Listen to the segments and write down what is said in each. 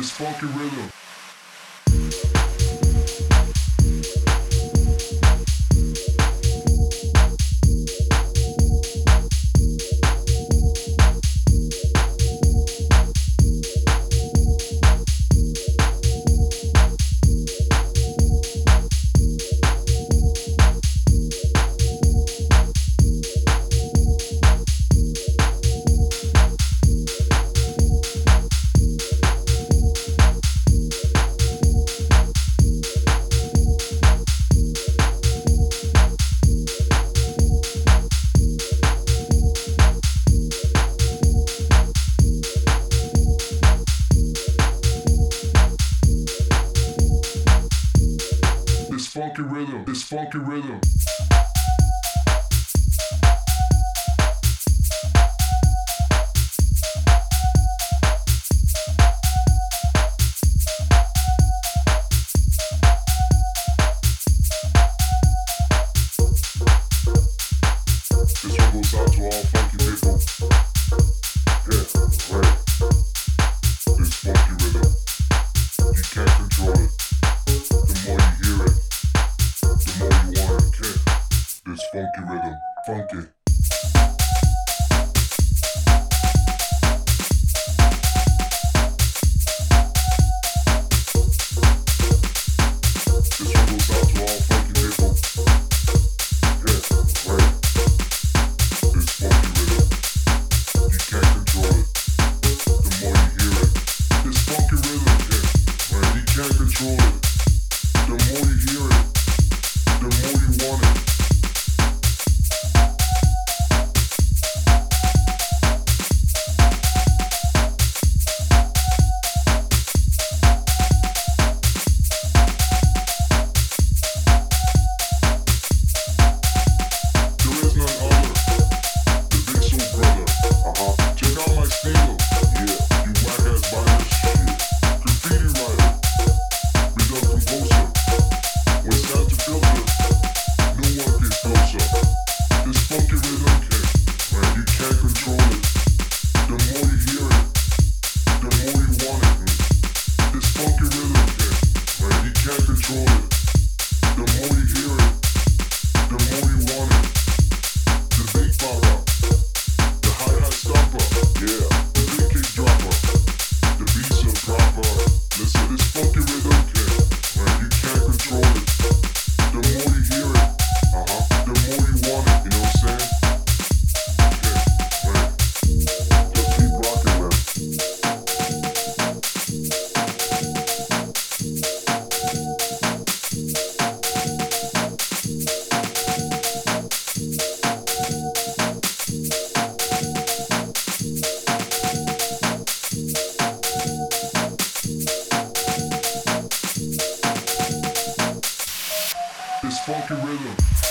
this funky rhythm. funky rhythm, this funky rhythm. funky rhythm, funky. fucking rhythm.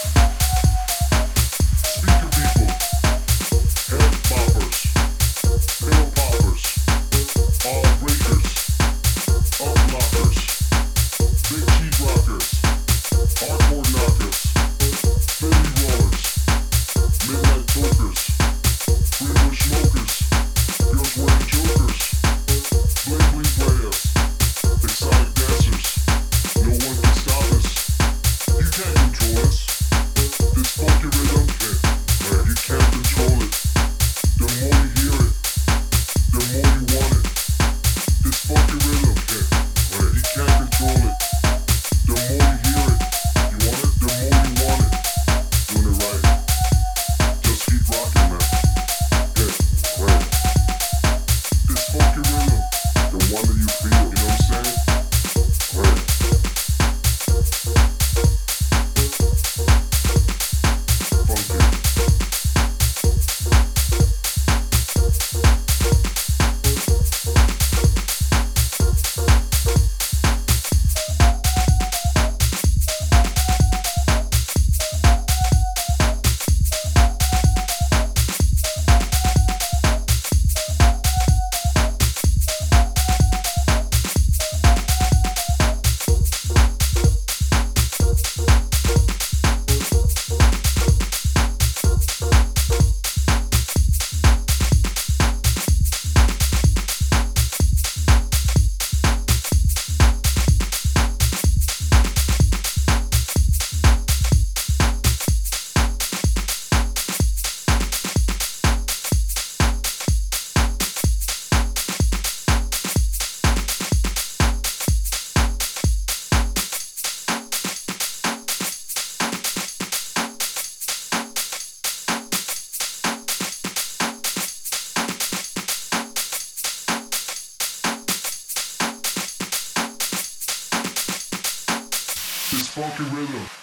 this fucking rhythm.